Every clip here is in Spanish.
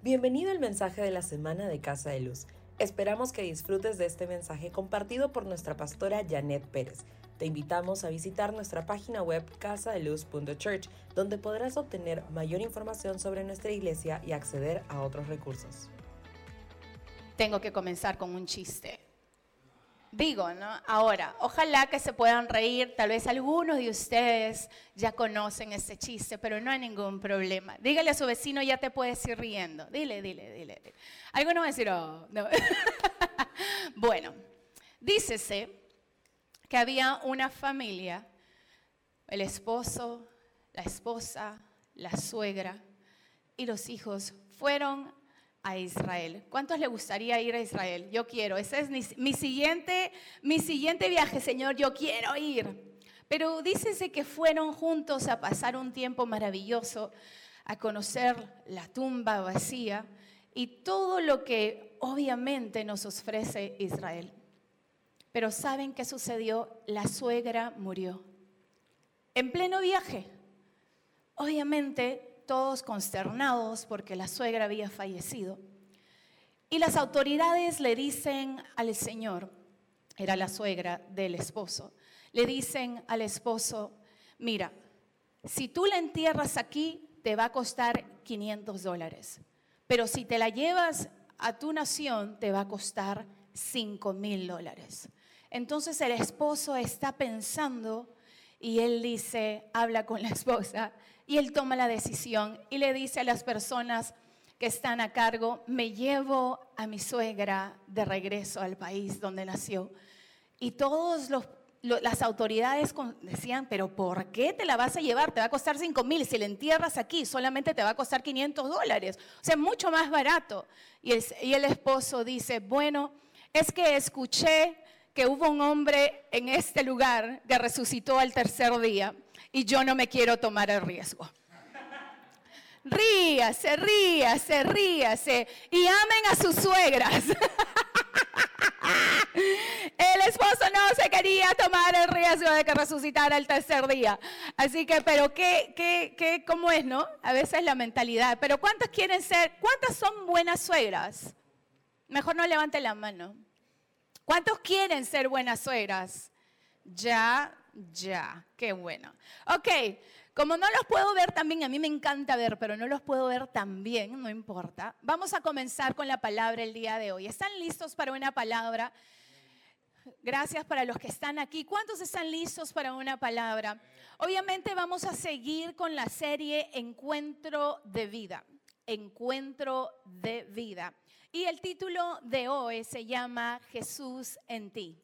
Bienvenido al mensaje de la semana de Casa de Luz. Esperamos que disfrutes de este mensaje compartido por nuestra pastora Janet Pérez. Te invitamos a visitar nuestra página web casadeluz.church, donde podrás obtener mayor información sobre nuestra iglesia y acceder a otros recursos. Tengo que comenzar con un chiste. Digo, ¿no? Ahora, ojalá que se puedan reír, tal vez algunos de ustedes ya conocen ese chiste, pero no hay ningún problema. Dígale a su vecino, ya te puedes ir riendo. Dile, dile, dile. dile. Algunos van a decir, oh, no. bueno, dícese que había una familia, el esposo, la esposa, la suegra y los hijos fueron a Israel. ¿Cuántos le gustaría ir a Israel? Yo quiero. Ese es mi, siguiente, mi siguiente viaje, Señor. Yo quiero ir. Pero dícese que fueron juntos a pasar un tiempo maravilloso, a conocer la tumba vacía y todo lo que obviamente nos ofrece Israel. Pero ¿saben qué sucedió? La suegra murió. En pleno viaje. Obviamente todos consternados porque la suegra había fallecido. Y las autoridades le dicen al Señor, era la suegra del esposo, le dicen al esposo, mira, si tú la entierras aquí, te va a costar 500 dólares, pero si te la llevas a tu nación, te va a costar 5 mil dólares. Entonces el esposo está pensando y él dice, habla con la esposa y él toma la decisión y le dice a las personas que están a cargo, me llevo a mi suegra de regreso al país donde nació. Y todos las autoridades decían, pero ¿por qué te la vas a llevar? Te va a costar 5 mil. Si la entierras aquí, solamente te va a costar 500 dólares. O sea, mucho más barato. Y el, y el esposo dice, bueno, es que escuché que hubo un hombre en este lugar que resucitó al tercer día y yo no me quiero tomar el riesgo. Ríase, ríase, ríase y amen a sus suegras. El esposo no se quería tomar el riesgo de que resucitara el tercer día. Así que, pero ¿qué, qué, qué, cómo es, no? A veces la mentalidad. Pero ¿cuántas quieren ser, cuántas son buenas suegras? Mejor no levante la mano. ¿Cuántos quieren ser buenas suegras? Ya ya, qué bueno. Ok, como no los puedo ver también, a mí me encanta ver, pero no los puedo ver tan bien, no importa. Vamos a comenzar con la palabra el día de hoy. ¿Están listos para una palabra? Gracias para los que están aquí. ¿Cuántos están listos para una palabra? Obviamente vamos a seguir con la serie Encuentro de Vida. Encuentro de Vida. Y el título de hoy se llama Jesús en ti.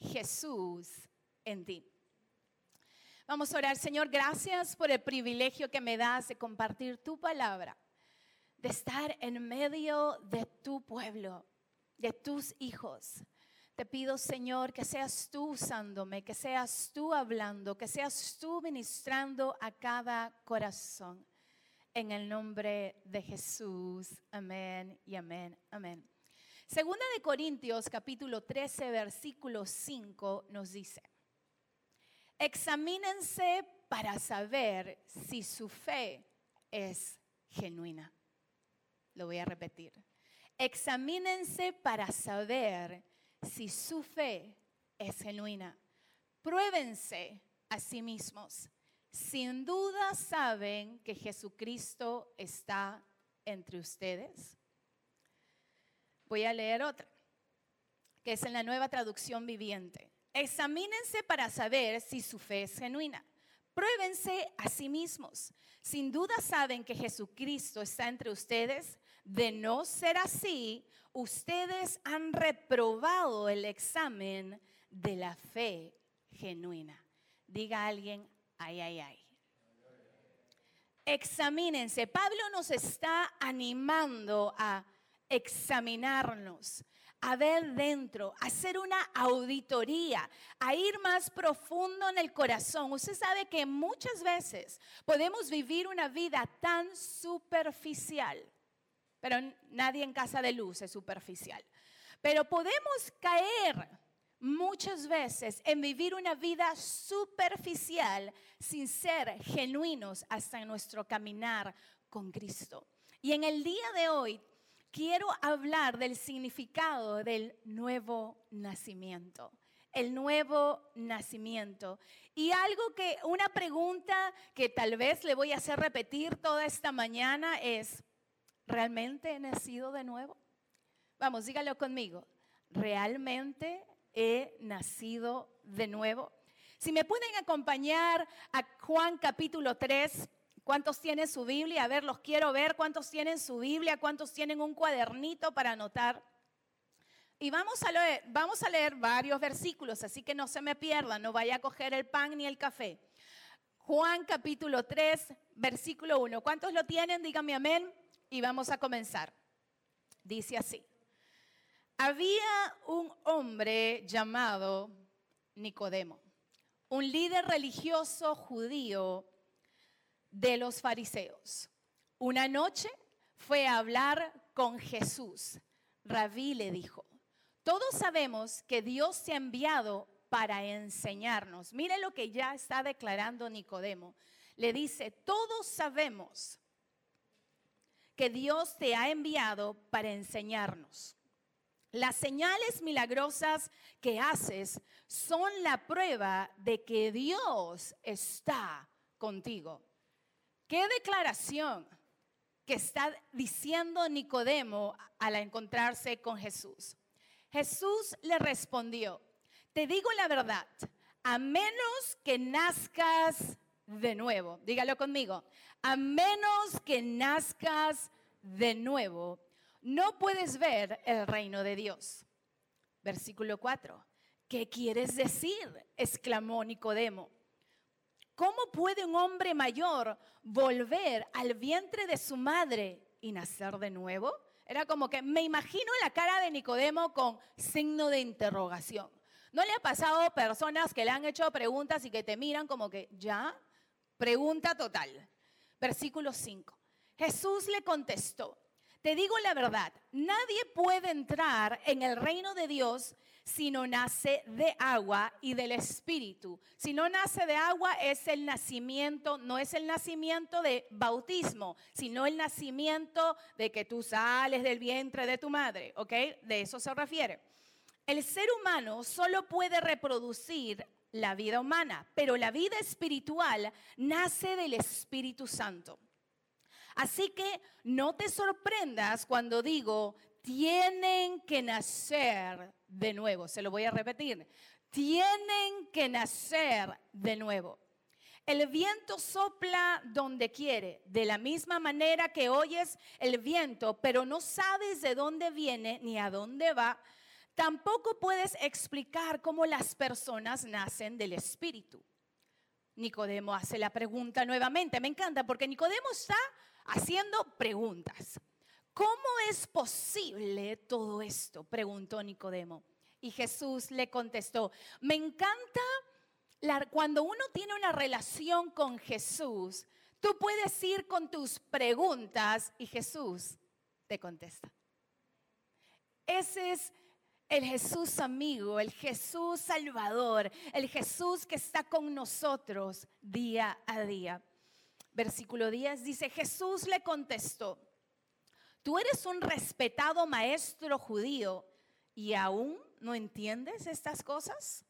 Jesús en ti. Vamos a orar, Señor, gracias por el privilegio que me das de compartir tu palabra, de estar en medio de tu pueblo, de tus hijos. Te pido, Señor, que seas tú usándome, que seas tú hablando, que seas tú ministrando a cada corazón. En el nombre de Jesús. Amén y amén. Amén. Segunda de Corintios capítulo 13 versículo 5 nos dice, Examínense para saber si su fe es genuina. Lo voy a repetir. Examínense para saber si su fe es genuina. Pruébense a sí mismos. Sin duda saben que Jesucristo está entre ustedes. Voy a leer otra, que es en la nueva traducción viviente. Examínense para saber si su fe es genuina. Pruébense a sí mismos. Sin duda saben que Jesucristo está entre ustedes. De no ser así, ustedes han reprobado el examen de la fe genuina. Diga alguien, ay, ay, ay. Examínense. Pablo nos está animando a examinarnos, a ver dentro, a hacer una auditoría, a ir más profundo en el corazón. Usted sabe que muchas veces podemos vivir una vida tan superficial, pero nadie en casa de luz es superficial. Pero podemos caer muchas veces en vivir una vida superficial sin ser genuinos hasta en nuestro caminar con Cristo. Y en el día de hoy quiero hablar del significado del nuevo nacimiento. El nuevo nacimiento. Y algo que, una pregunta que tal vez le voy a hacer repetir toda esta mañana es, ¿realmente he nacido de nuevo? Vamos, dígalo conmigo. ¿Realmente he nacido de nuevo? Si me pueden acompañar a Juan capítulo 3, ¿Cuántos tienen su Biblia? A ver, los quiero ver. ¿Cuántos tienen su Biblia? ¿Cuántos tienen un cuadernito para anotar? Y vamos a, leer, vamos a leer varios versículos, así que no se me pierdan, no vaya a coger el pan ni el café. Juan capítulo 3, versículo 1. ¿Cuántos lo tienen? Díganme amén. Y vamos a comenzar. Dice así. Había un hombre llamado Nicodemo, un líder religioso judío de los fariseos. Una noche fue a hablar con Jesús. Rabí le dijo, todos sabemos que Dios te ha enviado para enseñarnos. Mire lo que ya está declarando Nicodemo. Le dice, todos sabemos que Dios te ha enviado para enseñarnos. Las señales milagrosas que haces son la prueba de que Dios está contigo. ¿Qué declaración que está diciendo Nicodemo al encontrarse con Jesús? Jesús le respondió, te digo la verdad, a menos que nazcas de nuevo, dígalo conmigo, a menos que nazcas de nuevo, no puedes ver el reino de Dios. Versículo 4. ¿Qué quieres decir? exclamó Nicodemo. ¿Cómo puede un hombre mayor volver al vientre de su madre y nacer de nuevo? Era como que me imagino la cara de Nicodemo con signo de interrogación. ¿No le ha pasado personas que le han hecho preguntas y que te miran como que, ya? Pregunta total. Versículo 5. Jesús le contestó, te digo la verdad, nadie puede entrar en el reino de Dios si no nace de agua y del Espíritu. Si no nace de agua es el nacimiento, no es el nacimiento de bautismo, sino el nacimiento de que tú sales del vientre de tu madre, ¿ok? De eso se refiere. El ser humano solo puede reproducir la vida humana, pero la vida espiritual nace del Espíritu Santo. Así que no te sorprendas cuando digo, tienen que nacer de nuevo. Se lo voy a repetir. Tienen que nacer de nuevo. El viento sopla donde quiere, de la misma manera que oyes el viento, pero no sabes de dónde viene ni a dónde va. Tampoco puedes explicar cómo las personas nacen del Espíritu. Nicodemo hace la pregunta nuevamente. Me encanta porque Nicodemo está haciendo preguntas. ¿Cómo es posible todo esto? preguntó Nicodemo. Y Jesús le contestó, me encanta cuando uno tiene una relación con Jesús, tú puedes ir con tus preguntas y Jesús te contesta. Ese es el Jesús amigo, el Jesús salvador, el Jesús que está con nosotros día a día. Versículo 10 dice, Jesús le contestó, tú eres un respetado maestro judío y aún no entiendes estas cosas.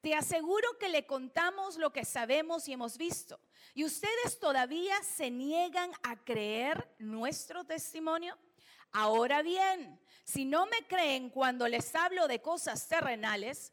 Te aseguro que le contamos lo que sabemos y hemos visto. ¿Y ustedes todavía se niegan a creer nuestro testimonio? Ahora bien, si no me creen cuando les hablo de cosas terrenales,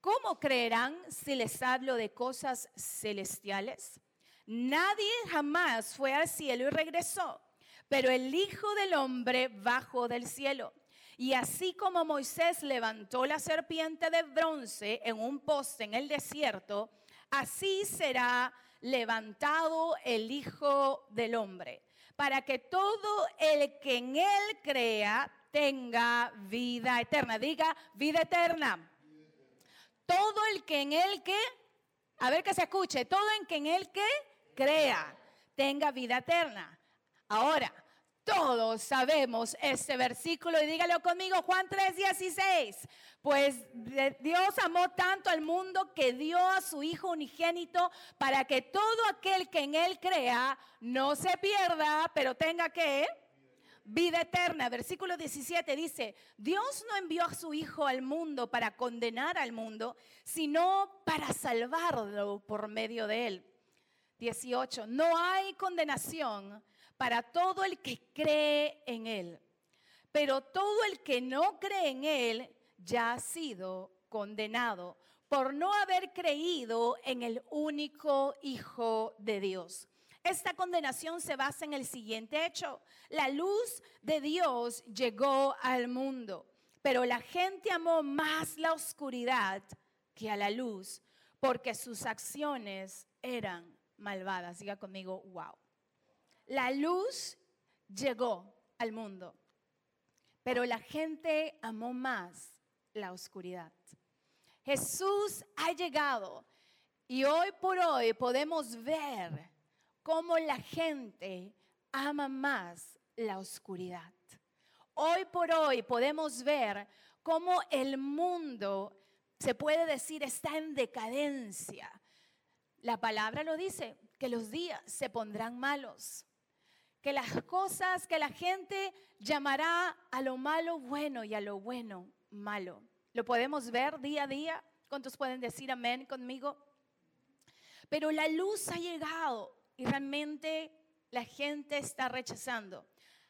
¿cómo creerán si les hablo de cosas celestiales? Nadie jamás fue al cielo y regresó, pero el Hijo del Hombre bajó del cielo. Y así como Moisés levantó la serpiente de bronce en un poste en el desierto, así será levantado el Hijo del Hombre, para que todo el que en él crea tenga vida eterna. Diga vida eterna. Todo el que en él que, a ver que se escuche, todo el que en él que crea, tenga vida eterna. Ahora, todo todos sabemos este versículo y dígalo conmigo, Juan 3:16. Pues Dios amó tanto al mundo que dio a su Hijo unigénito para que todo aquel que en Él crea no se pierda, pero tenga que vida eterna. Versículo 17 dice, Dios no envió a su Hijo al mundo para condenar al mundo, sino para salvarlo por medio de Él. 18, no hay condenación para todo el que cree en Él. Pero todo el que no cree en Él ya ha sido condenado por no haber creído en el único Hijo de Dios. Esta condenación se basa en el siguiente hecho. La luz de Dios llegó al mundo, pero la gente amó más la oscuridad que a la luz porque sus acciones eran malvadas. Diga conmigo, wow. La luz llegó al mundo, pero la gente amó más la oscuridad. Jesús ha llegado y hoy por hoy podemos ver cómo la gente ama más la oscuridad. Hoy por hoy podemos ver cómo el mundo, se puede decir, está en decadencia. La palabra lo dice, que los días se pondrán malos que las cosas que la gente llamará a lo malo bueno y a lo bueno malo. Lo podemos ver día a día. ¿Cuántos pueden decir amén conmigo? Pero la luz ha llegado y realmente la gente está rechazando.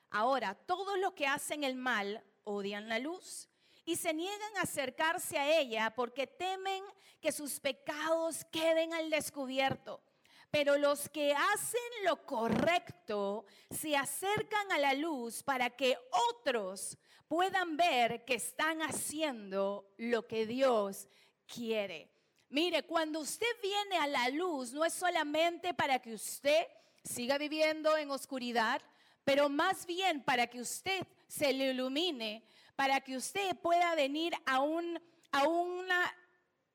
Ahora, todos los que hacen el mal odian la luz y se niegan a acercarse a ella porque temen que sus pecados queden al descubierto. Pero los que hacen lo correcto se acercan a la luz para que otros puedan ver que están haciendo lo que Dios quiere. Mire, cuando usted viene a la luz, no es solamente para que usted siga viviendo en oscuridad, pero más bien para que usted se le ilumine, para que usted pueda venir a un, a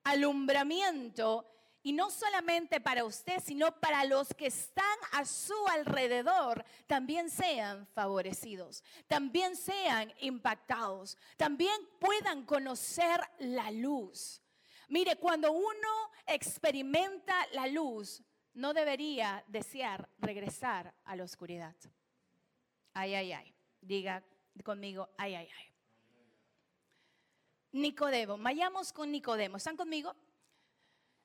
alumbramiento y no solamente para usted, sino para los que están a su alrededor, también sean favorecidos, también sean impactados, también puedan conocer la luz. Mire, cuando uno experimenta la luz, no debería desear regresar a la oscuridad. Ay, ay, ay. Diga conmigo, ay, ay, ay. Nicodemo, vayamos con Nicodemo. ¿Están conmigo?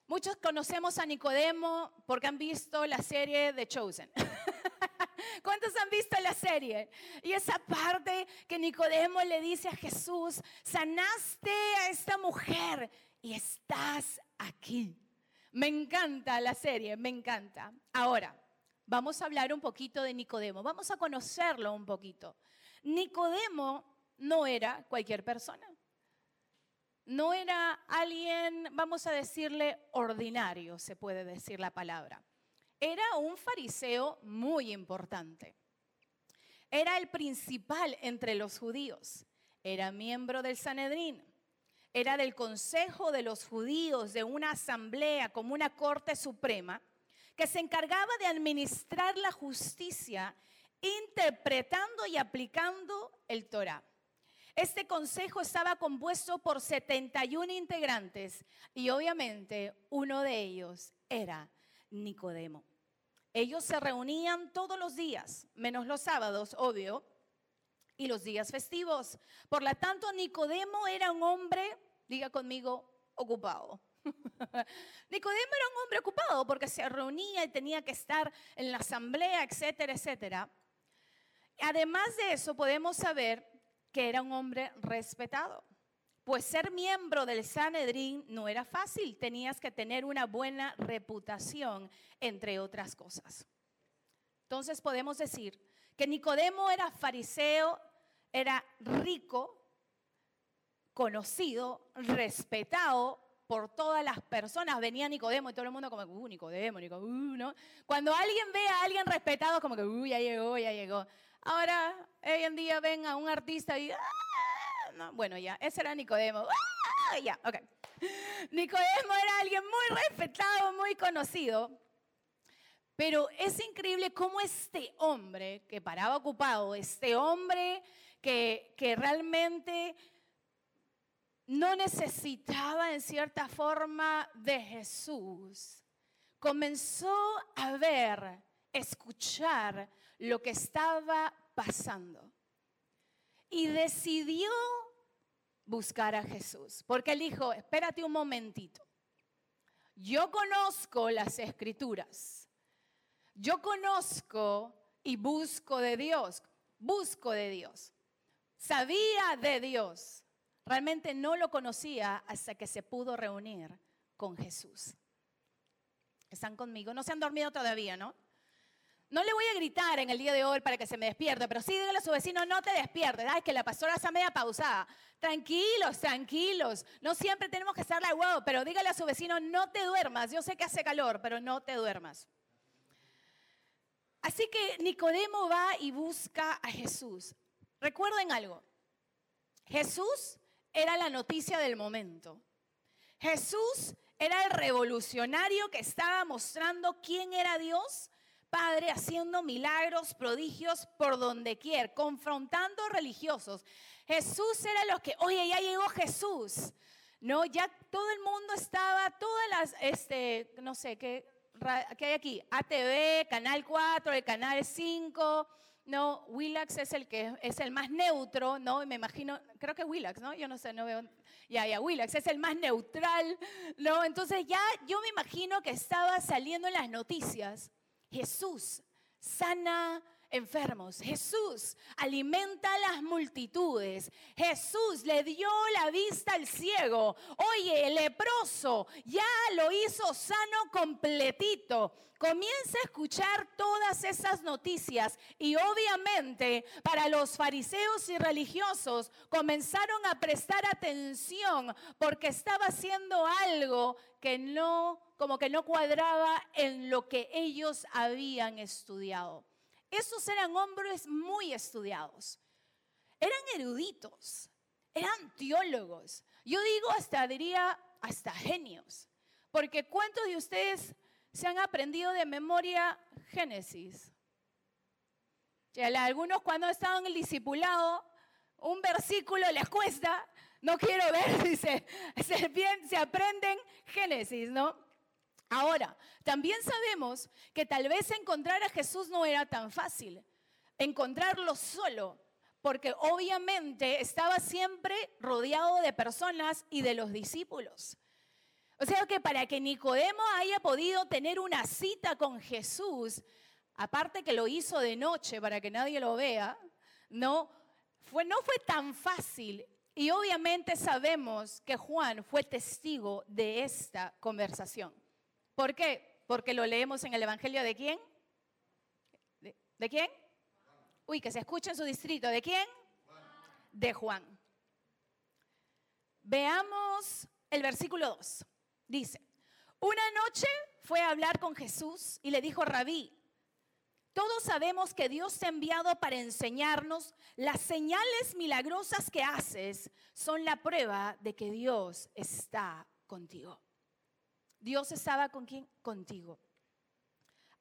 Muchos conocemos a Nicodemo porque han visto la serie de Chosen. ¿Cuántos han visto la serie? Y esa parte que Nicodemo le dice a Jesús, sanaste a esta mujer y estás aquí. Me encanta la serie, me encanta. Ahora, vamos a hablar un poquito de Nicodemo, vamos a conocerlo un poquito. Nicodemo no era cualquier persona no era alguien, vamos a decirle, ordinario, se puede decir la palabra. Era un fariseo muy importante. Era el principal entre los judíos. Era miembro del Sanedrín. Era del Consejo de los Judíos, de una asamblea como una corte suprema, que se encargaba de administrar la justicia, interpretando y aplicando el Torah. Este consejo estaba compuesto por 71 integrantes y obviamente uno de ellos era Nicodemo. Ellos se reunían todos los días, menos los sábados, obvio, y los días festivos. Por lo tanto, Nicodemo era un hombre, diga conmigo, ocupado. Nicodemo era un hombre ocupado porque se reunía y tenía que estar en la asamblea, etcétera, etcétera. Además de eso, podemos saber que era un hombre respetado. Pues ser miembro del Sanedrín no era fácil, tenías que tener una buena reputación, entre otras cosas. Entonces podemos decir que Nicodemo era fariseo, era rico, conocido, respetado por todas las personas. Venía Nicodemo y todo el mundo como, uh, Nicodemo, Nicodemo, uh, ¿no? Cuando alguien ve a alguien respetado, como que, uh, ya llegó, ya llegó. Ahora, hoy en día ven a un artista y, ah", bueno, ya, ese era Nicodemo. Ah, ya, ok. Nicodemo era alguien muy respetado, muy conocido. Pero es increíble cómo este hombre que paraba ocupado, este hombre que, que realmente no necesitaba en cierta forma de Jesús, comenzó a ver, escuchar lo que estaba pasando. Y decidió buscar a Jesús, porque él dijo, espérate un momentito, yo conozco las escrituras, yo conozco y busco de Dios, busco de Dios, sabía de Dios, realmente no lo conocía hasta que se pudo reunir con Jesús. ¿Están conmigo? No se han dormido todavía, ¿no? No le voy a gritar en el día de hoy para que se me despierte, pero sí dígale a su vecino, no te despiertes. Ay, que la pastora está media pausada. Tranquilos, tranquilos. No siempre tenemos que estar la huevo, pero dígale a su vecino, no te duermas. Yo sé que hace calor, pero no te duermas. Así que Nicodemo va y busca a Jesús. Recuerden algo. Jesús era la noticia del momento. Jesús era el revolucionario que estaba mostrando quién era Dios Padre haciendo milagros, prodigios por donde quiera, confrontando religiosos. Jesús era lo que, oye, ya llegó Jesús. No, ya todo el mundo estaba, todas las, este, no sé, ¿qué, qué hay aquí? ATV, Canal 4, el Canal 5, no, Willax es el que es el más neutro, ¿no? Me imagino, creo que Willax, ¿no? Yo no sé, no veo. Ya, ya, Willax es el más neutral, ¿no? Entonces ya yo me imagino que estaba saliendo en las noticias Jesús sana enfermos. Jesús alimenta a las multitudes. Jesús le dio la vista al ciego. Oye, el leproso ya lo hizo sano completito. Comienza a escuchar todas esas noticias y obviamente para los fariseos y religiosos comenzaron a prestar atención porque estaba haciendo algo que no como que no cuadraba en lo que ellos habían estudiado. Esos eran hombres muy estudiados, eran eruditos, eran teólogos. Yo digo hasta, diría, hasta genios, porque ¿cuántos de ustedes se han aprendido de memoria Génesis? algunos cuando estaban en el discipulado, un versículo les cuesta, no quiero ver si se, se, se aprenden Génesis, ¿no? Ahora, también sabemos que tal vez encontrar a Jesús no era tan fácil, encontrarlo solo, porque obviamente estaba siempre rodeado de personas y de los discípulos. O sea que para que Nicodemo haya podido tener una cita con Jesús, aparte que lo hizo de noche para que nadie lo vea, no fue, no fue tan fácil. Y obviamente sabemos que Juan fue testigo de esta conversación. ¿Por qué? Porque lo leemos en el Evangelio de quién? ¿De, quién? Uy, que se escucha en su distrito. ¿De quién? De Juan. Veamos el versículo 2. Dice, una noche fue a hablar con Jesús y le dijo, rabí, todos sabemos que Dios te ha enviado para enseñarnos las señales milagrosas que haces son la prueba de que Dios está contigo. Dios estaba con quién? Contigo.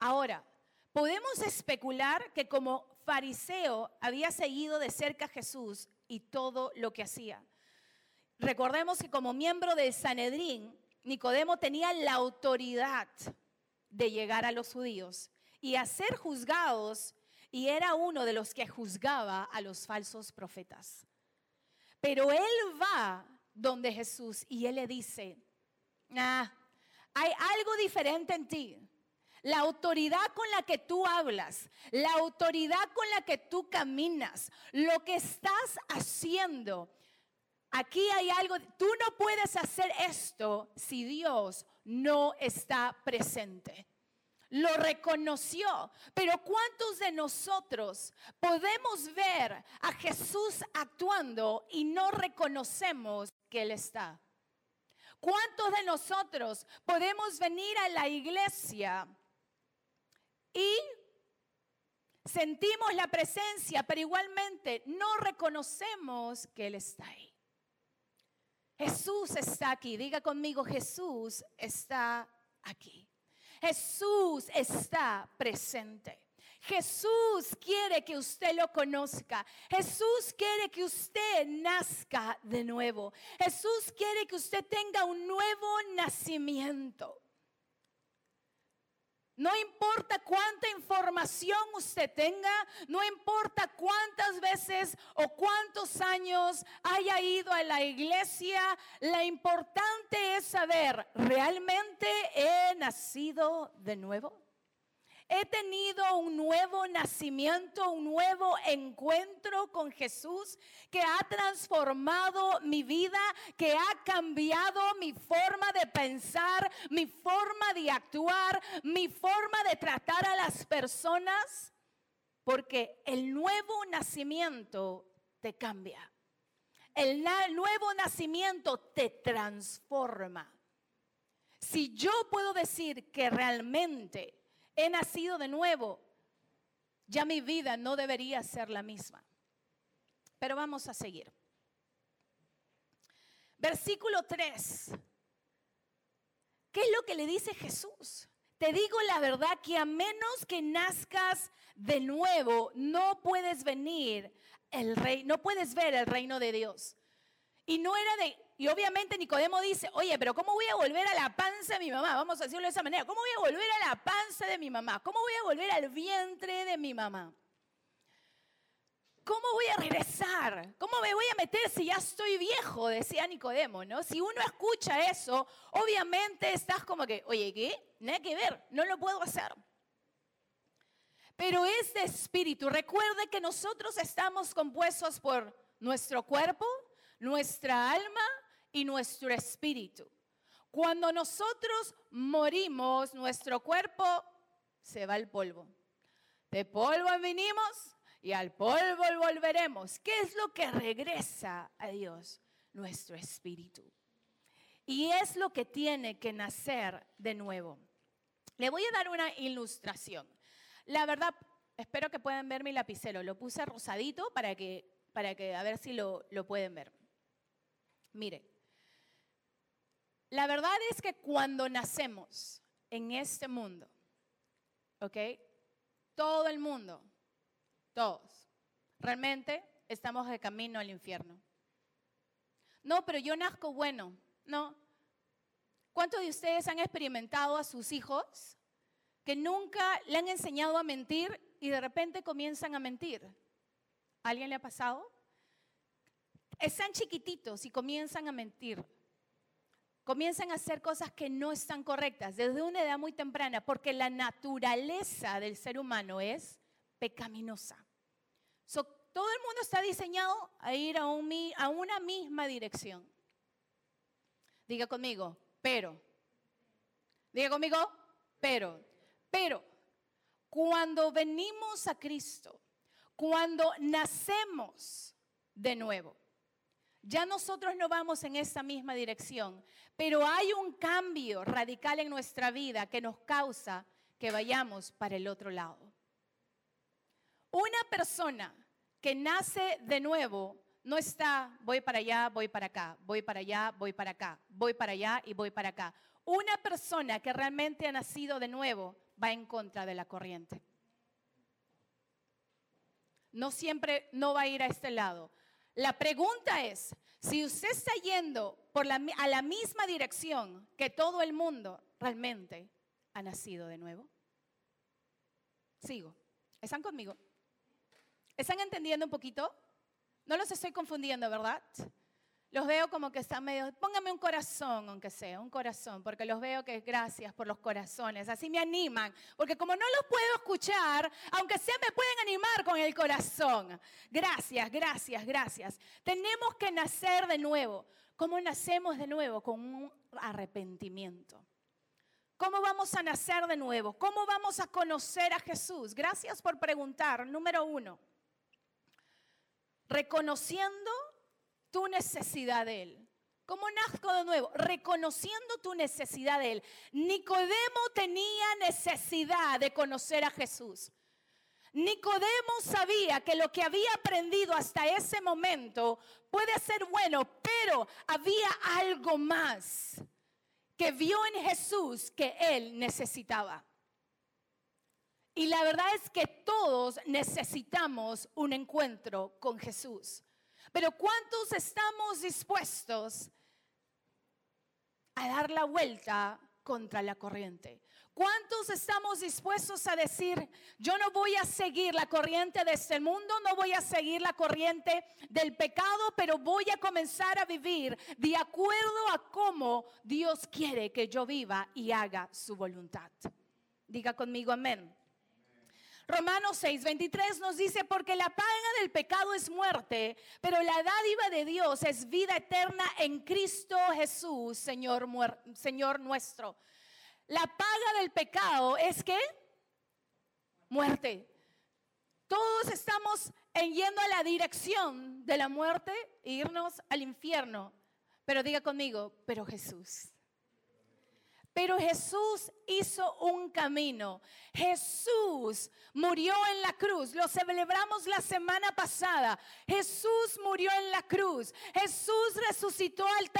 Ahora, podemos especular que como fariseo había seguido de cerca a Jesús y todo lo que hacía. Recordemos que como miembro de Sanedrín, Nicodemo tenía la autoridad de llegar a los judíos y a ser juzgados y era uno de los que juzgaba a los falsos profetas. Pero él va donde Jesús y él le dice, ah, hay algo diferente en ti. La autoridad con la que tú hablas, la autoridad con la que tú caminas, lo que estás haciendo. Aquí hay algo, tú no puedes hacer esto si Dios no está presente. Lo reconoció, pero ¿cuántos de nosotros podemos ver a Jesús actuando y no reconocemos que Él está? ¿Cuántos de nosotros podemos venir a la iglesia y sentimos la presencia, pero igualmente no reconocemos que Él está ahí? Jesús está aquí. Diga conmigo, Jesús está aquí. Jesús está presente. Jesús quiere que usted lo conozca. Jesús quiere que usted nazca de nuevo. Jesús quiere que usted tenga un nuevo nacimiento. No importa cuánta información usted tenga, no importa cuántas veces o cuántos años haya ido a la iglesia, la importante es saber, ¿realmente he nacido de nuevo? He tenido un nuevo nacimiento, un nuevo encuentro con Jesús que ha transformado mi vida, que ha cambiado mi forma de pensar, mi forma de actuar, mi forma de tratar a las personas, porque el nuevo nacimiento te cambia. El nuevo nacimiento te transforma. Si yo puedo decir que realmente he nacido de nuevo, ya mi vida no debería ser la misma. Pero vamos a seguir. Versículo 3. ¿Qué es lo que le dice Jesús? Te digo la verdad que a menos que nazcas de nuevo, no puedes venir el rey, no puedes ver el reino de Dios. Y no era de y obviamente Nicodemo dice, oye, pero ¿cómo voy a volver a la panza de mi mamá? Vamos a decirlo de esa manera. ¿Cómo voy a volver a la panza de mi mamá? ¿Cómo voy a volver al vientre de mi mamá? ¿Cómo voy a regresar? ¿Cómo me voy a meter si ya estoy viejo? Decía Nicodemo, ¿no? Si uno escucha eso, obviamente estás como que, oye, ¿qué? Nada que ver, no lo puedo hacer. Pero es espíritu. Recuerde que nosotros estamos compuestos por nuestro cuerpo, nuestra alma y nuestro espíritu. Cuando nosotros morimos, nuestro cuerpo se va al polvo. De polvo venimos y al polvo volveremos. ¿Qué es lo que regresa a Dios? Nuestro espíritu. Y es lo que tiene que nacer de nuevo. Le voy a dar una ilustración. La verdad, espero que puedan ver mi lapicero. Lo puse rosadito para que, para que a ver si lo, lo pueden ver. Mire, la verdad es que cuando nacemos en este mundo, ¿ok? Todo el mundo, todos, realmente estamos de camino al infierno. No, pero yo nazco bueno, no. ¿Cuántos de ustedes han experimentado a sus hijos que nunca le han enseñado a mentir y de repente comienzan a mentir? ¿Alguien le ha pasado? Están chiquititos y comienzan a mentir comienzan a hacer cosas que no están correctas desde una edad muy temprana, porque la naturaleza del ser humano es pecaminosa. todo el mundo está diseñado a ir a, a una misma dirección. Diga conmigo, pero. Diga conmigo, pero. Pero, cuando venimos a Cristo, cuando nacemos de nuevo, ya nosotros no vamos en esa misma dirección, pero hay un cambio radical en nuestra vida que nos causa que vayamos para el otro lado. Una persona que nace de nuevo no está, voy para allá, voy para acá, voy para allá, voy para acá, voy para allá y voy para acá. Una persona que realmente ha nacido de nuevo va en contra de la corriente. No siempre no va a ir a este lado. La pregunta es, si usted está yendo a la misma dirección que todo el mundo, ¿realmente ha nacido de nuevo? Sigo. ¿Están conmigo? ¿Están entendiendo un poquito? No los estoy confundiendo, ¿verdad? Los veo como que están medio, póngame un corazón, aunque sea, un corazón, porque los veo que gracias por los corazones, así me animan, porque como no los puedo escuchar, aunque sea me pueden animar con el corazón. Gracias, gracias, gracias. Tenemos que nacer de nuevo. ¿Cómo nacemos de nuevo? Con un arrepentimiento. ¿Cómo vamos a nacer de nuevo? ¿Cómo vamos a conocer a Jesús? Gracias por preguntar. Número uno, reconociendo tu necesidad de Él. ¿Cómo nazco de nuevo? Reconociendo tu necesidad de Él. Nicodemo tenía necesidad de conocer a Jesús. Nicodemo sabía que lo que había aprendido hasta ese momento puede ser bueno, pero había algo más que vio en Jesús que él necesitaba. Y la verdad es que todos necesitamos un encuentro con Jesús. Pero ¿cuántos estamos dispuestos a dar la vuelta contra la corriente? ¿Cuántos estamos dispuestos a decir, yo no voy a seguir la corriente de este mundo, no voy a seguir la corriente del pecado, pero voy a comenzar a vivir de acuerdo a cómo Dios quiere que yo viva y haga su voluntad? Diga conmigo amén. Romanos 6, 23 nos dice, porque la paga del pecado es muerte, pero la dádiva de Dios es vida eterna en Cristo Jesús, Señor, Señor nuestro. La paga del pecado es que muerte. Todos estamos yendo a la dirección de la muerte e irnos al infierno. Pero diga conmigo, pero Jesús. Pero Jesús hizo un camino. Jesús murió en la cruz. Lo celebramos la semana pasada. Jesús murió en la cruz. Jesús resucitó al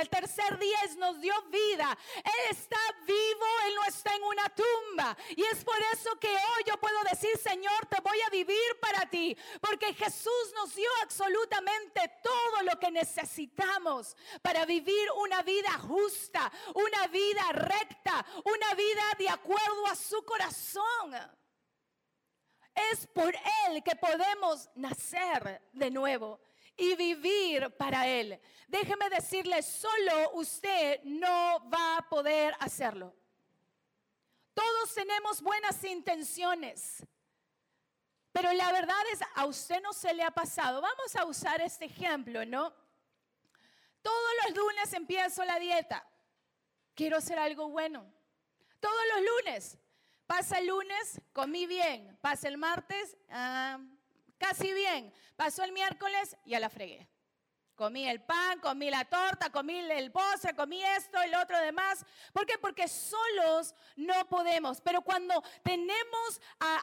el tercer día y nos dio vida. Él está vivo, Él no está en una tumba. Y es por eso que hoy yo puedo decir, Señor, te voy a vivir para ti. Porque Jesús nos dio absolutamente todo lo que necesitamos para vivir una vida justa, una vida recta, una vida de acuerdo a su corazón. Es por Él que podemos nacer de nuevo y vivir para Él. Déjeme decirle, solo usted no va a poder hacerlo. Todos tenemos buenas intenciones, pero la verdad es, a usted no se le ha pasado. Vamos a usar este ejemplo, ¿no? Todos los lunes empiezo la dieta. Quiero hacer algo bueno. Todos los lunes. Pasa el lunes, comí bien. Pasa el martes, ah, casi bien. Pasó el miércoles, ya la fregué. Comí el pan, comí la torta, comí el postre, comí esto, el otro demás. ¿Por qué? Porque solos no podemos. Pero cuando tenemos a,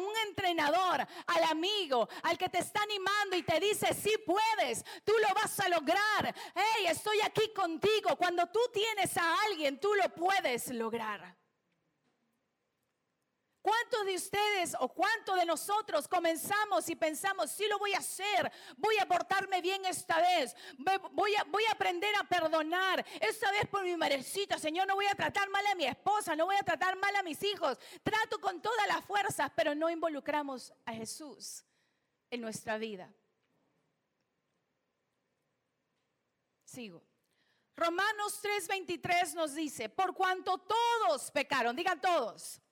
un entrenador, al amigo, al que te está animando y te dice, sí puedes, tú lo vas a lograr. Hey, estoy aquí contigo. Cuando tú tienes a alguien, tú lo puedes lograr. ¿Cuántos de ustedes o cuántos de nosotros comenzamos y pensamos, sí lo voy a hacer, voy a portarme bien esta vez, voy a, voy a aprender a perdonar, esta vez por mi merecita, Señor, no voy a tratar mal a mi esposa, no voy a tratar mal a mis hijos, trato con todas las fuerzas, pero no involucramos a Jesús en nuestra vida. Sigo. Romanos 3:23 nos dice, por cuanto todos pecaron, digan todos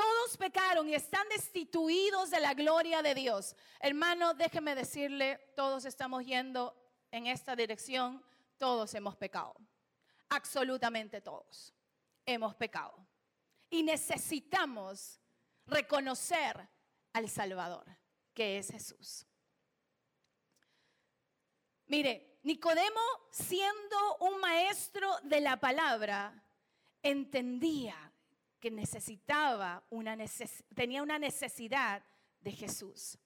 todos pecaron y están destituidos de la gloria de Dios. Hermano, déjeme decirle, todos estamos yendo en esta dirección, todos hemos pecado. Absolutamente todos hemos pecado. Y necesitamos reconocer al Salvador, que es Jesús. Mire, Nicodemo, siendo un maestro de la palabra, entendía que necesitaba una tenía una necesidad de Jesús.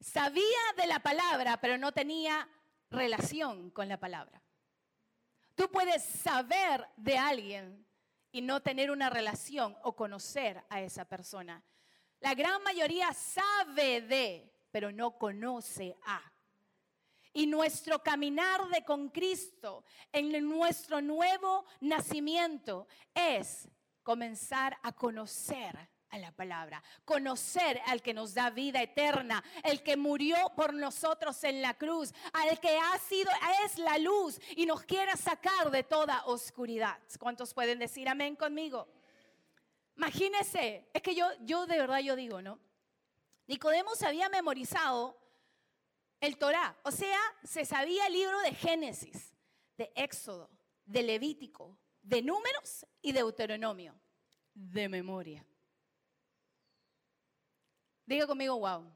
Sabía de la palabra, pero no tenía relación con la palabra. Tú puedes saber de alguien y no tener una relación o conocer a esa persona. La gran mayoría sabe de, pero no conoce a. Y nuestro caminar de con Cristo en nuestro nuevo nacimiento es comenzar a conocer a la palabra, conocer al que nos da vida eterna, el que murió por nosotros en la cruz, al que ha sido, es la luz y nos quiere sacar de toda oscuridad. ¿Cuántos pueden decir amén conmigo? Imagínense, es que yo, yo de verdad yo digo, ¿no? Nicodemo se había memorizado el Torah, o sea, se sabía el libro de Génesis, de Éxodo, de Levítico, de números y Deuteronomio, de memoria. Diga conmigo, wow.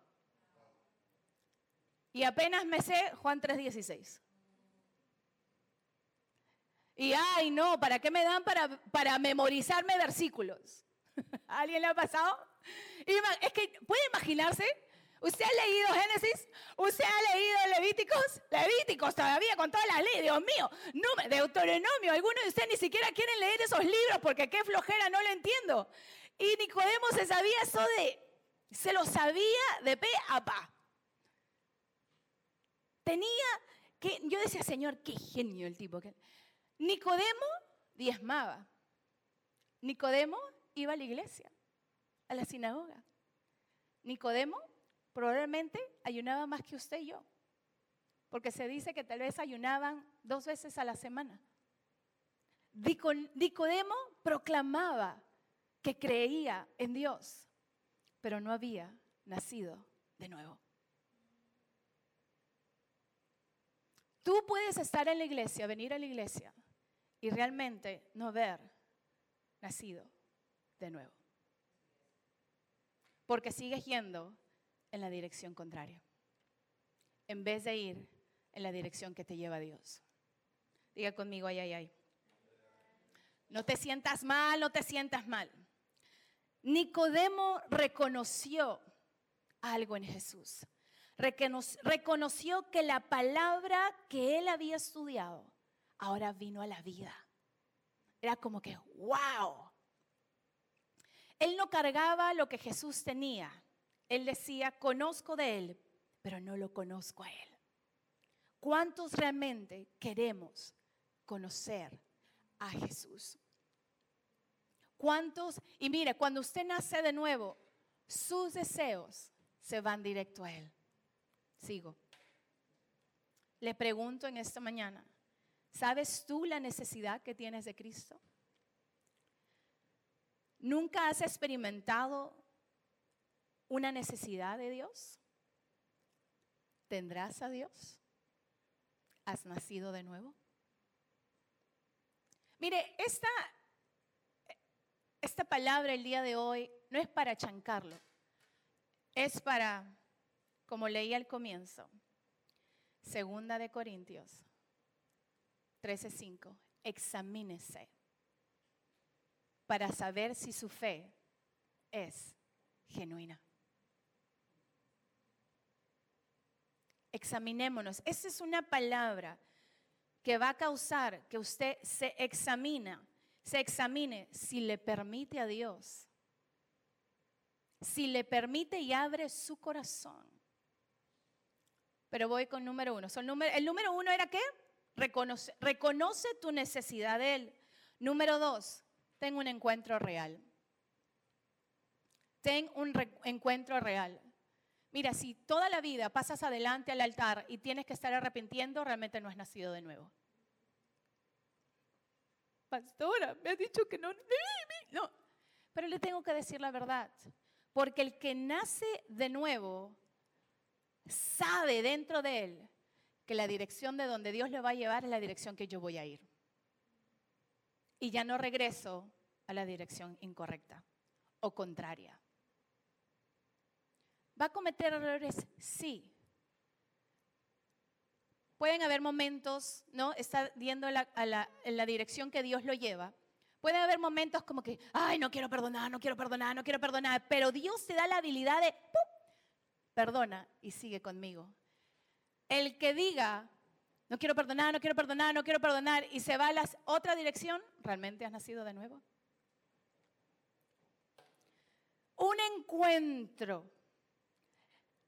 Y apenas me sé Juan 3:16. Y ay, no, ¿para qué me dan para, para memorizarme versículos? ¿A ¿Alguien le ha pasado? Es que puede imaginarse ¿Usted ha leído Génesis? ¿Usted ha leído Levíticos? Levíticos todavía con todas las leyes, Dios mío. No, Deuteronomio, algunos de ustedes ni siquiera quieren leer esos libros porque qué flojera, no lo entiendo. Y Nicodemo se sabía eso de, se lo sabía de pe a pa. Tenía que, yo decía, Señor, qué genio el tipo. Nicodemo diezmaba. Nicodemo iba a la iglesia, a la sinagoga. Nicodemo probablemente ayunaba más que usted y yo, porque se dice que tal vez ayunaban dos veces a la semana. Nicodemo proclamaba que creía en Dios, pero no había nacido de nuevo. Tú puedes estar en la iglesia, venir a la iglesia y realmente no haber nacido de nuevo. Porque sigues yendo en la dirección contraria, en vez de ir en la dirección que te lleva Dios. Diga conmigo, ay, ay, ay. No te sientas mal, no te sientas mal. Nicodemo reconoció algo en Jesús. Reconoció que la palabra que él había estudiado ahora vino a la vida. Era como que, wow. Él no cargaba lo que Jesús tenía. Él decía, conozco de Él, pero no lo conozco a Él. ¿Cuántos realmente queremos conocer a Jesús? ¿Cuántos? Y mire, cuando usted nace de nuevo, sus deseos se van directo a Él. Sigo. Le pregunto en esta mañana, ¿sabes tú la necesidad que tienes de Cristo? ¿Nunca has experimentado una necesidad de Dios? ¿Tendrás a Dios? ¿Has nacido de nuevo? Mire, esta, esta palabra el día de hoy no es para chancarlo, es para, como leí al comienzo, segunda de Corintios 13:5, examínese para saber si su fe es genuina. Examinémonos. Esa es una palabra que va a causar que usted se examina, se examine si le permite a Dios, si le permite y abre su corazón. Pero voy con número uno. el número uno era qué? Reconoce, reconoce tu necesidad de Él. Número dos, ten un encuentro real. Ten un encuentro real. Mira, si toda la vida pasas adelante al altar y tienes que estar arrepintiendo, realmente no has nacido de nuevo. Pastora, me ha dicho que no. No, pero le tengo que decir la verdad. Porque el que nace de nuevo sabe dentro de él que la dirección de donde Dios le va a llevar es la dirección que yo voy a ir. Y ya no regreso a la dirección incorrecta o contraria. ¿Va a cometer errores? Sí. Pueden haber momentos, ¿no? Está yendo en la dirección que Dios lo lleva. Puede haber momentos como que, ay, no quiero perdonar, no quiero perdonar, no quiero perdonar, pero Dios te da la habilidad de, ¡pum! perdona y sigue conmigo. El que diga, no quiero perdonar, no quiero perdonar, no quiero perdonar, y se va a la otra dirección, ¿realmente has nacido de nuevo? Un encuentro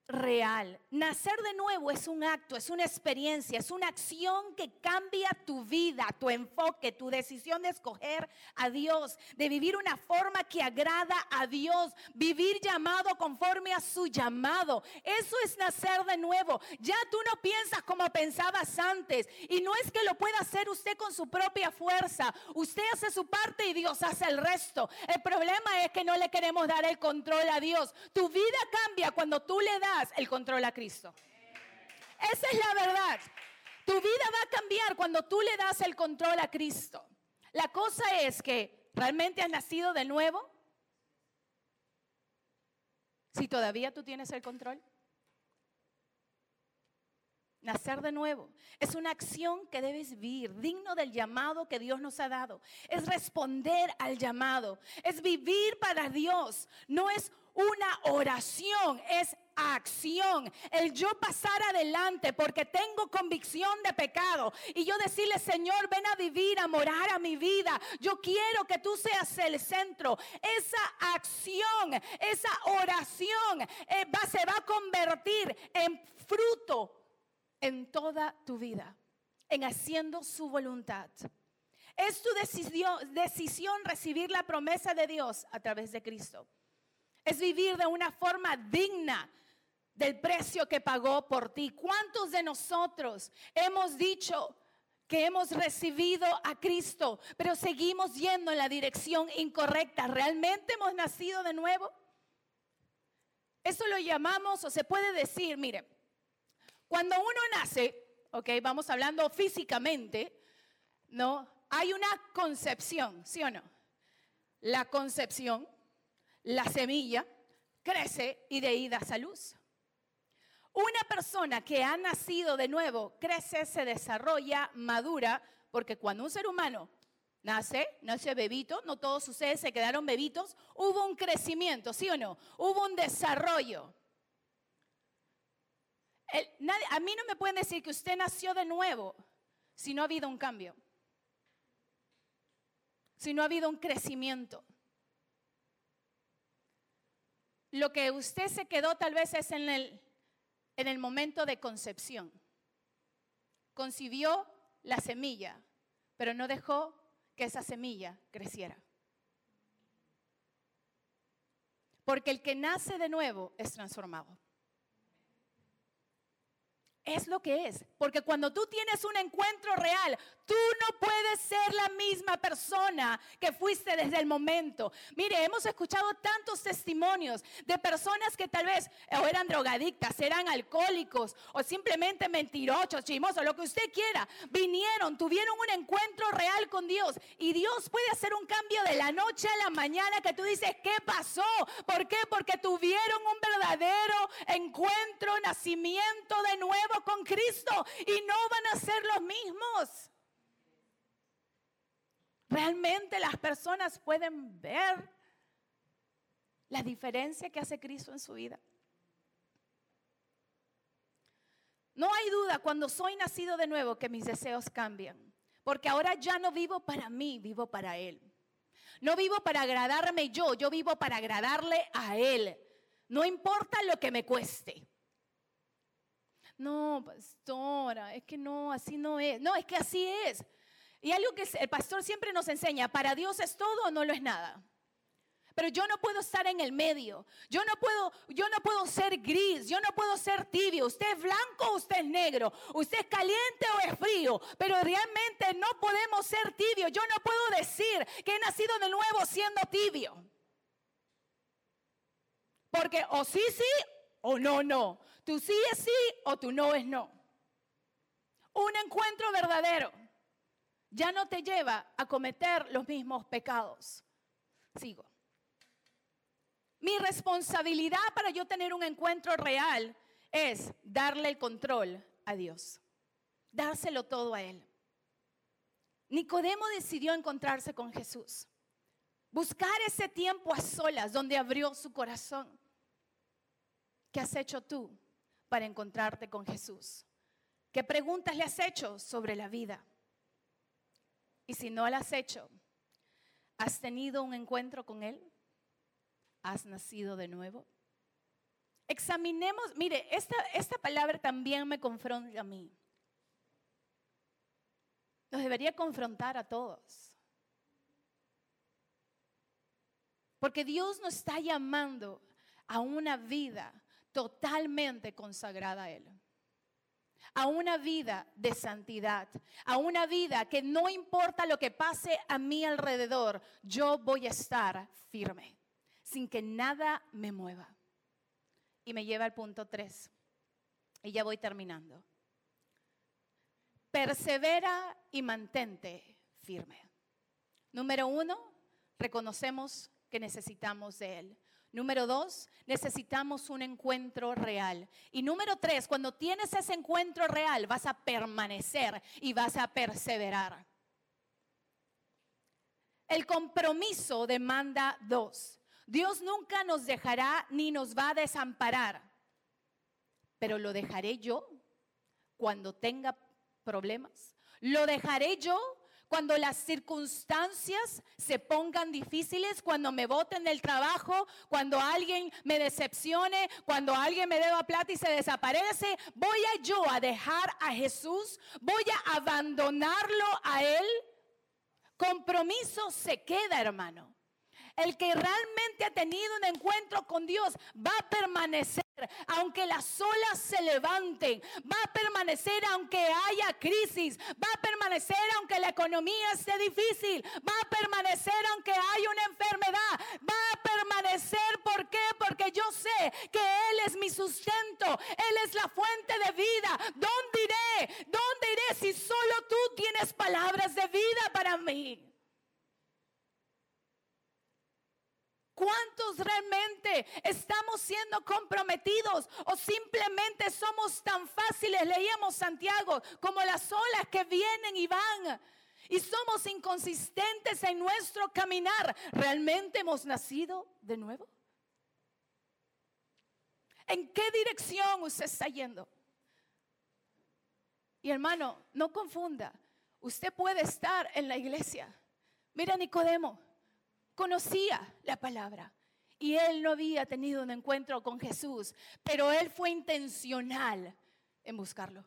real. Nacer de nuevo es un acto, es una experiencia, es una acción que cambia tu vida, tu enfoque, tu decisión de escoger a Dios, de vivir una forma que agrada a Dios, vivir llamado conforme a su llamado. Eso es nacer de nuevo. Ya tú no piensas como pensabas antes y no es que lo pueda hacer usted con su propia fuerza. Usted hace su parte y Dios hace el resto. El problema es que no le queremos dar el control a Dios. Tu vida cuando tú le das el control a Cristo. Esa es la verdad. Tu vida va a cambiar cuando tú le das el control a Cristo. La cosa es que realmente has nacido de nuevo. Si todavía tú tienes el control. Nacer de nuevo es una acción que debes vivir, digno del llamado que Dios nos ha dado. Es responder al llamado, es vivir para Dios. No es una oración, es acción, el yo pasar adelante porque tengo convicción de pecado y yo decirle, Señor, ven a vivir, a morar a mi vida. Yo quiero que tú seas el centro. Esa acción, esa oración eh, se va a convertir en fruto en toda tu vida, en haciendo su voluntad. Es tu decisión recibir la promesa de Dios a través de Cristo. Es vivir de una forma digna del precio que pagó por ti. ¿Cuántos de nosotros hemos dicho que hemos recibido a Cristo, pero seguimos yendo en la dirección incorrecta? ¿Realmente hemos nacido de nuevo? Eso lo llamamos, o se puede decir, mire, cuando uno nace, ok, vamos hablando físicamente, ¿no? hay una concepción, ¿sí o no? La concepción, la semilla, crece y de ahí da a luz. Una persona que ha nacido de nuevo crece, se desarrolla, madura, porque cuando un ser humano nace, nace bebito, no todos ustedes se quedaron bebitos, hubo un crecimiento, ¿sí o no? Hubo un desarrollo. a mí no me pueden decir que usted nació de nuevo si no ha habido un cambio si no ha habido un crecimiento. Lo que usted se quedó tal vez es en el, en el momento de concepción. Concibió la semilla, pero no dejó que esa semilla creciera. Porque el que nace de nuevo es transformado es lo que es. Porque cuando tú tienes un encuentro real, tú no puedes ser la misma persona que fuiste desde el momento. Mire, hemos escuchado tantos testimonios de personas que tal vez o eran drogadictas, eran alcohólicos o simplemente mentirosos, chimosos, lo que usted quiera. Vinieron, tuvieron un encuentro real con Dios y Dios puede hacer un cambio de la noche a la mañana que tú dices, ¿qué pasó? ¿Por qué? Porque tuvieron un verdadero encuentro, nacimiento de nuevo con Cristo y no van a ser los mismos. Realmente las personas pueden ver la diferencia que hace Cristo en su vida. No hay duda cuando soy nacido de nuevo que mis deseos cambian, porque ahora ya no vivo para mí, vivo para Él. No vivo para agradarme yo, yo vivo para agradarle a Él. No importa lo que me cueste no, pastora, es que no, así no es. No, es que así es. Y algo que el pastor siempre nos enseña, para Dios es todo o no lo es nada. Pero yo no puedo estar en el medio. Yo no puedo, yo no puedo ser gris, yo no puedo ser tibio. Usted es blanco o usted es negro. Usted es caliente o es frío. Pero realmente no podemos ser tibios. Yo no puedo decir que he nacido de nuevo siendo tibio. Porque o sí, sí o no, no. Tu sí es sí o tu no es no. Un encuentro verdadero ya no te lleva a cometer los mismos pecados. Sigo. Mi responsabilidad para yo tener un encuentro real es darle el control a Dios, dárselo todo a Él. Nicodemo decidió encontrarse con Jesús, buscar ese tiempo a solas donde abrió su corazón. ¿Qué has hecho tú para encontrarte con Jesús? ¿Qué preguntas le has hecho sobre la vida? Y si no las has hecho, ¿has tenido un encuentro con Él? ¿Has nacido de nuevo? Examinemos, mire, esta, esta palabra también me confronta a mí. Nos debería confrontar a todos. Porque Dios nos está llamando a una vida totalmente consagrada a Él. A una vida de santidad, a una vida que no importa lo que pase a mi alrededor, yo voy a estar firme, sin que nada me mueva. Y me lleva al punto 3. Y ya voy terminando. Persevera y mantente firme. Número uno, reconocemos que necesitamos de Él. Número dos, necesitamos un encuentro real. Y número tres, cuando tienes ese encuentro real, vas a permanecer y vas a perseverar. El compromiso demanda dos. Dios nunca nos dejará ni nos va a desamparar. pero lo dejaré yo cuando tenga problemas. Lo dejaré yo cuando las circunstancias se pongan difíciles, cuando me voten del trabajo, cuando alguien me decepcione, cuando alguien me deba plata y se desaparece, voy a yo a dejar a Jesús, voy a abandonarlo a Él. Compromiso se queda, hermano. El que realmente ha tenido un encuentro con Dios va a permanecer aunque las olas se levanten, va a permanecer aunque haya crisis, va a permanecer aunque la economía esté difícil, va a permanecer aunque haya una enfermedad, va a permanecer, ¿por qué? Porque yo sé que Él es mi sustento, Él es la fuente de vida. ¿Dónde iré? ¿Dónde iré si solo tú tienes palabras de vida para mí? ¿Cuántos realmente estamos siendo comprometidos o simplemente somos tan fáciles, leíamos Santiago, como las olas que vienen y van? Y somos inconsistentes en nuestro caminar. ¿Realmente hemos nacido de nuevo? ¿En qué dirección usted está yendo? Y hermano, no confunda. Usted puede estar en la iglesia. Mira Nicodemo conocía la palabra y él no había tenido un encuentro con Jesús, pero él fue intencional en buscarlo.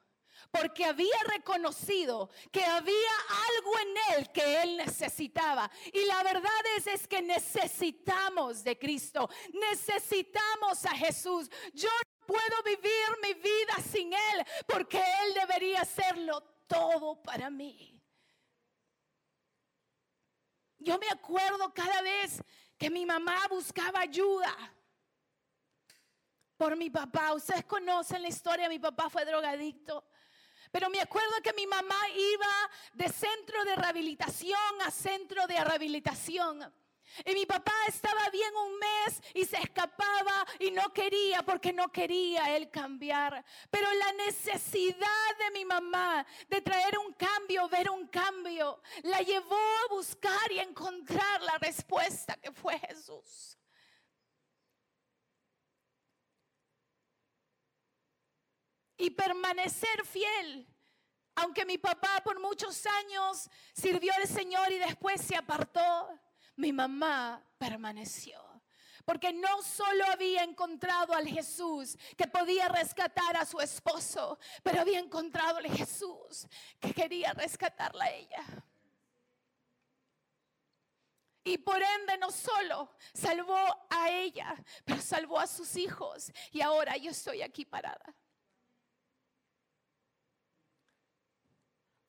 Porque había reconocido que había algo en él que él necesitaba. Y la verdad es, es que necesitamos de Cristo. Necesitamos a Jesús. Yo no puedo vivir mi vida sin él porque él debería hacerlo todo para mí. Yo me acuerdo cada vez que mi mamá buscaba ayuda por mi papá. Ustedes conocen la historia, mi papá fue drogadicto. Pero me acuerdo que mi mamá iba de centro de rehabilitación a centro de rehabilitación. Y mi papá estaba bien un mes y se escapaba y no quería porque no quería él cambiar. Pero la necesidad de mi mamá de traer un cambio, ver un cambio, la llevó a buscar y encontrar la respuesta que fue Jesús. Y permanecer fiel. Aunque mi papá por muchos años sirvió al Señor y después se apartó mi mamá permaneció. Porque no solo había encontrado al Jesús que podía rescatar a su esposo, pero había encontrado al Jesús que quería rescatarla a ella. Y por ende no solo salvó a ella, pero salvó a sus hijos. Y ahora yo estoy aquí parada.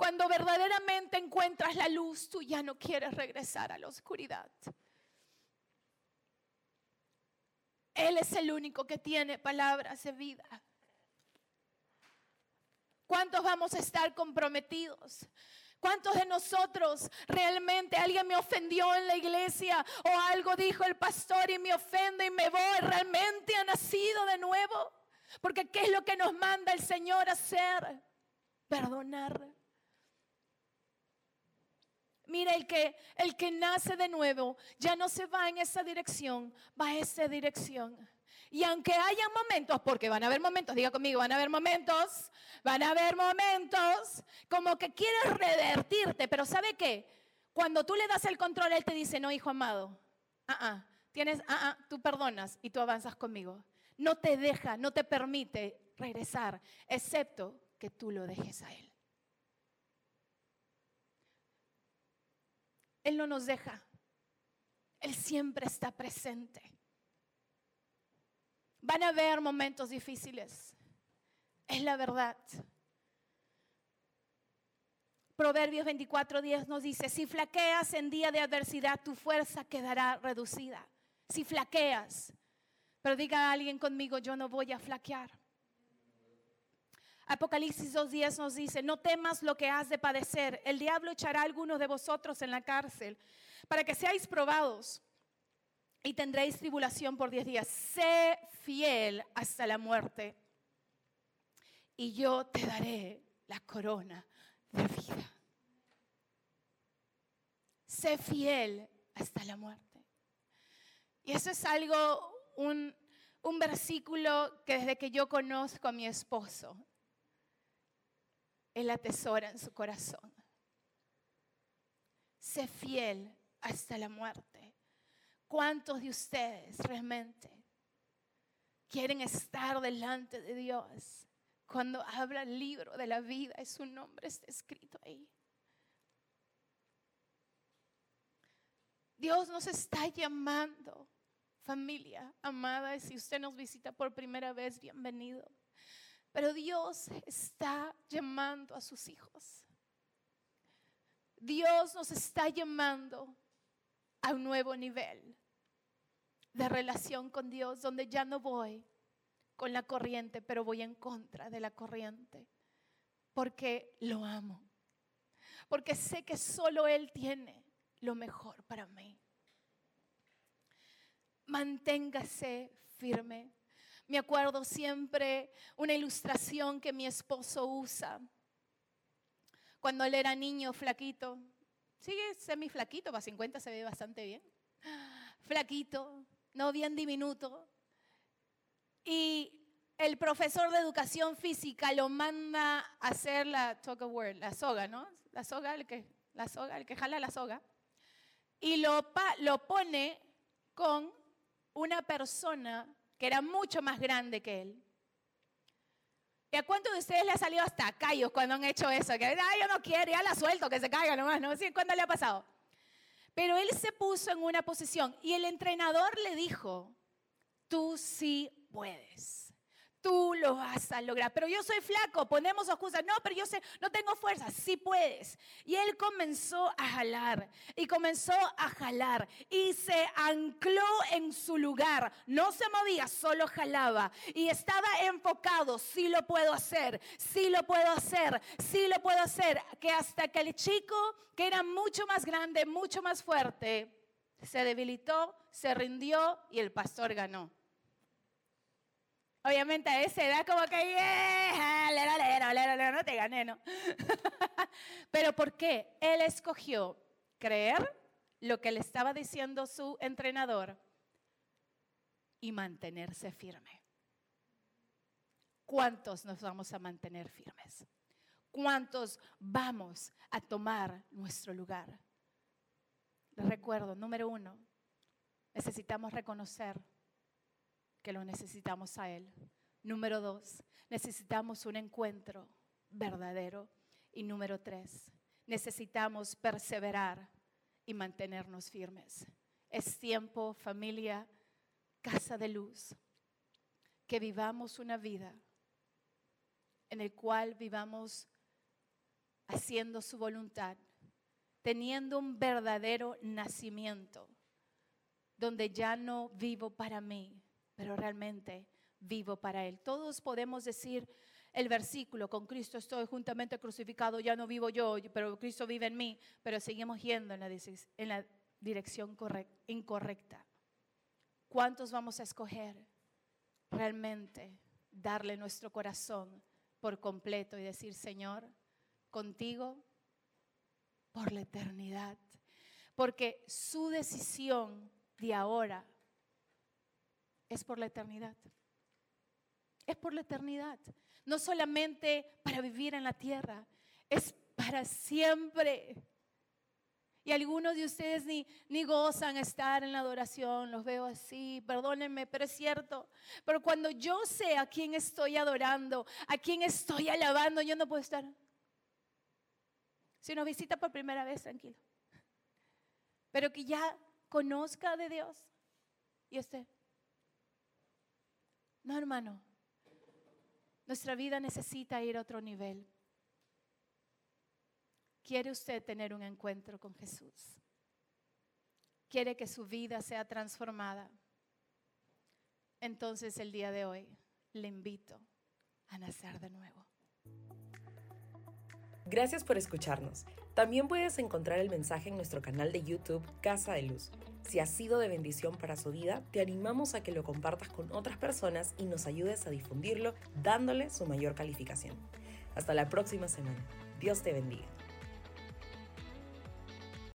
Cuando verdaderamente encuentras la luz, tú ya no quieres regresar a la oscuridad. Él es el único que tiene palabras de vida. ¿Cuántos vamos a estar comprometidos? ¿Cuántos de nosotros realmente alguien me ofendió en la iglesia o algo dijo el pastor y me ofende y me voy? ¿Realmente ha nacido de nuevo? Porque ¿qué es lo que nos manda el Señor hacer? Perdonar. Mira, el que, el que nace de nuevo ya no se va en esa dirección, va a esa dirección. Y aunque haya momentos, porque van a haber momentos, diga conmigo, van a haber momentos, van a haber momentos como que quieres revertirte, pero ¿sabe qué? Cuando tú le das el control, Él te dice, no, hijo amado, ah, ah, tienes, ah, ah, tú perdonas y tú avanzas conmigo. No te deja, no te permite regresar, excepto que tú lo dejes a Él. Él no nos deja. Él siempre está presente. Van a haber momentos difíciles. Es la verdad. Proverbios 24:10 nos dice, si flaqueas en día de adversidad, tu fuerza quedará reducida. Si flaqueas, pero diga a alguien conmigo, yo no voy a flaquear. Apocalipsis 2.10 nos dice, no temas lo que has de padecer. El diablo echará a algunos de vosotros en la cárcel para que seáis probados y tendréis tribulación por diez días. Sé fiel hasta la muerte y yo te daré la corona de vida. Sé fiel hasta la muerte. Y eso es algo, un, un versículo que desde que yo conozco a mi esposo, él atesora en su corazón. Sé fiel hasta la muerte. ¿Cuántos de ustedes realmente quieren estar delante de Dios cuando habla el libro de la vida y su nombre está escrito ahí? Dios nos está llamando, familia amada, si usted nos visita por primera vez, bienvenido. Pero Dios está llamando a sus hijos. Dios nos está llamando a un nuevo nivel de relación con Dios, donde ya no voy con la corriente, pero voy en contra de la corriente, porque lo amo, porque sé que solo Él tiene lo mejor para mí. Manténgase firme. Me acuerdo siempre una ilustración que mi esposo usa. Cuando él era niño, flaquito, sigue semi flaquito, para 50 se ve bastante bien. Flaquito, no bien diminuto. Y el profesor de educación física lo manda a hacer la, talk la soga, ¿no? La soga, el que, la soga, el que jala la soga y lo, lo pone con una persona que era mucho más grande que él. ¿Y a cuántos de ustedes le ha salido hasta callos cuando han hecho eso? Que, ay, yo no quiero, ya la suelto, que se caiga nomás, ¿no? ¿Sí? ¿Cuándo le ha pasado? Pero él se puso en una posición y el entrenador le dijo, tú sí puedes tú lo vas a lograr. Pero yo soy flaco, ponemos excusas. No, pero yo sé, no tengo fuerza. Sí puedes. Y él comenzó a jalar y comenzó a jalar y se ancló en su lugar. No se movía, solo jalaba y estaba enfocado. Sí lo puedo hacer, sí lo puedo hacer, sí lo puedo hacer. Que hasta que el chico, que era mucho más grande, mucho más fuerte, se debilitó, se rindió y el pastor ganó. Obviamente a esa edad como que, yeah, no te gané, ¿no? Pero ¿por qué? Él escogió creer lo que le estaba diciendo su entrenador y mantenerse firme. ¿Cuántos nos vamos a mantener firmes? ¿Cuántos vamos a tomar nuestro lugar? Les recuerdo, número uno, necesitamos reconocer que lo necesitamos a Él. Número dos, necesitamos un encuentro verdadero. Y número tres, necesitamos perseverar y mantenernos firmes. Es tiempo, familia, casa de luz, que vivamos una vida en el cual vivamos haciendo su voluntad, teniendo un verdadero nacimiento, donde ya no vivo para mí, pero realmente vivo para Él. Todos podemos decir el versículo, con Cristo estoy juntamente crucificado, ya no vivo yo, pero Cristo vive en mí, pero seguimos yendo en la, en la dirección incorrecta. ¿Cuántos vamos a escoger realmente darle nuestro corazón por completo y decir, Señor, contigo por la eternidad? Porque su decisión de ahora es por la eternidad. Es por la eternidad. No solamente para vivir en la tierra, es para siempre. Y algunos de ustedes ni, ni gozan estar en la adoración, los veo así, perdónenme, pero es cierto. Pero cuando yo sé a quién estoy adorando, a quién estoy alabando, yo no puedo estar. Si nos visita por primera vez, tranquilo. Pero que ya conozca de Dios y esté. No, hermano. Nuestra vida necesita ir a otro nivel. ¿Quiere usted tener un encuentro con Jesús? ¿Quiere que su vida sea transformada? Entonces el día de hoy le invito a nacer de nuevo. Gracias por escucharnos. También puedes encontrar el mensaje en nuestro canal de YouTube Casa de Luz. Si ha sido de bendición para su vida, te animamos a que lo compartas con otras personas y nos ayudes a difundirlo dándole su mayor calificación. Hasta la próxima semana. Dios te bendiga.